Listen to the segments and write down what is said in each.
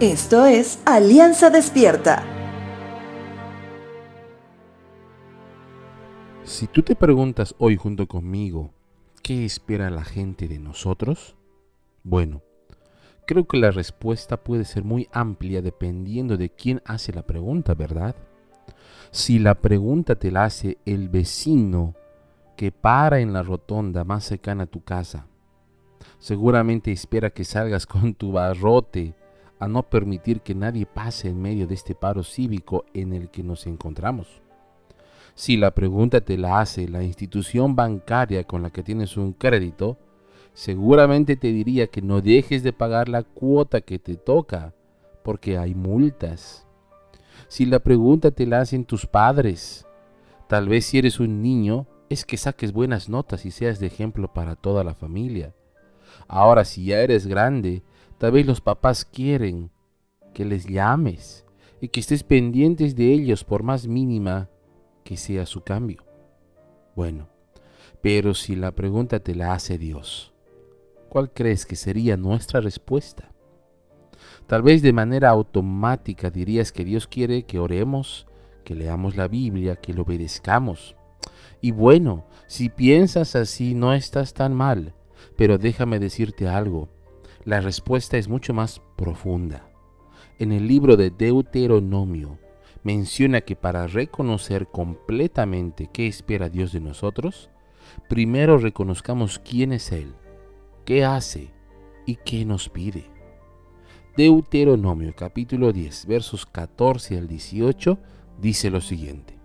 Esto es Alianza Despierta. Si tú te preguntas hoy junto conmigo, ¿qué espera la gente de nosotros? Bueno, creo que la respuesta puede ser muy amplia dependiendo de quién hace la pregunta, ¿verdad? Si la pregunta te la hace el vecino que para en la rotonda más cercana a tu casa, seguramente espera que salgas con tu barrote a no permitir que nadie pase en medio de este paro cívico en el que nos encontramos. Si la pregunta te la hace la institución bancaria con la que tienes un crédito, seguramente te diría que no dejes de pagar la cuota que te toca, porque hay multas. Si la pregunta te la hacen tus padres, tal vez si eres un niño, es que saques buenas notas y seas de ejemplo para toda la familia. Ahora si ya eres grande, Tal vez los papás quieren que les llames y que estés pendientes de ellos por más mínima que sea su cambio. Bueno, pero si la pregunta te la hace Dios, ¿cuál crees que sería nuestra respuesta? Tal vez de manera automática dirías que Dios quiere que oremos, que leamos la Biblia, que lo obedezcamos. Y bueno, si piensas así no estás tan mal, pero déjame decirte algo. La respuesta es mucho más profunda. En el libro de Deuteronomio menciona que para reconocer completamente qué espera Dios de nosotros, primero reconozcamos quién es Él, qué hace y qué nos pide. Deuteronomio capítulo 10 versos 14 al 18 dice lo siguiente.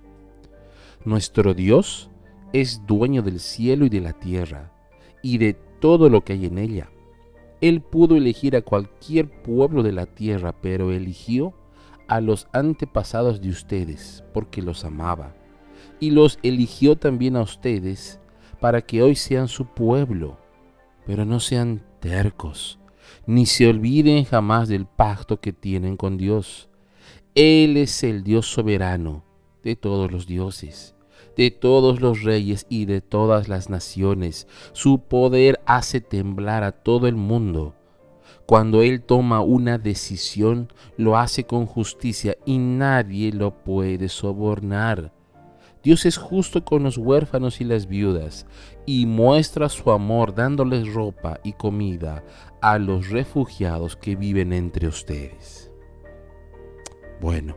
Nuestro Dios es dueño del cielo y de la tierra y de todo lo que hay en ella él pudo elegir a cualquier pueblo de la tierra, pero eligió a los antepasados de ustedes porque los amaba. Y los eligió también a ustedes para que hoy sean su pueblo. Pero no sean tercos, ni se olviden jamás del pacto que tienen con Dios. Él es el Dios soberano de todos los dioses de todos los reyes y de todas las naciones. Su poder hace temblar a todo el mundo. Cuando Él toma una decisión, lo hace con justicia y nadie lo puede sobornar. Dios es justo con los huérfanos y las viudas y muestra su amor dándoles ropa y comida a los refugiados que viven entre ustedes. Bueno,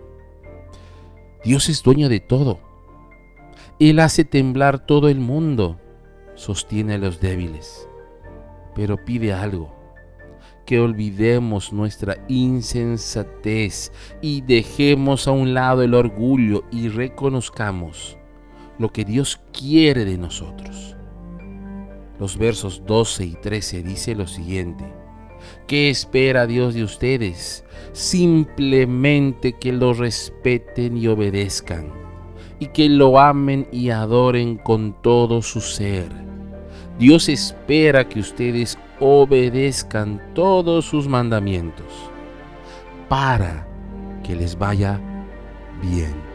Dios es dueño de todo él hace temblar todo el mundo, sostiene a los débiles, pero pide algo, que olvidemos nuestra insensatez y dejemos a un lado el orgullo y reconozcamos lo que Dios quiere de nosotros. Los versos 12 y 13 dice lo siguiente. ¿Qué espera Dios de ustedes? Simplemente que lo respeten y obedezcan y que lo amen y adoren con todo su ser. Dios espera que ustedes obedezcan todos sus mandamientos para que les vaya bien.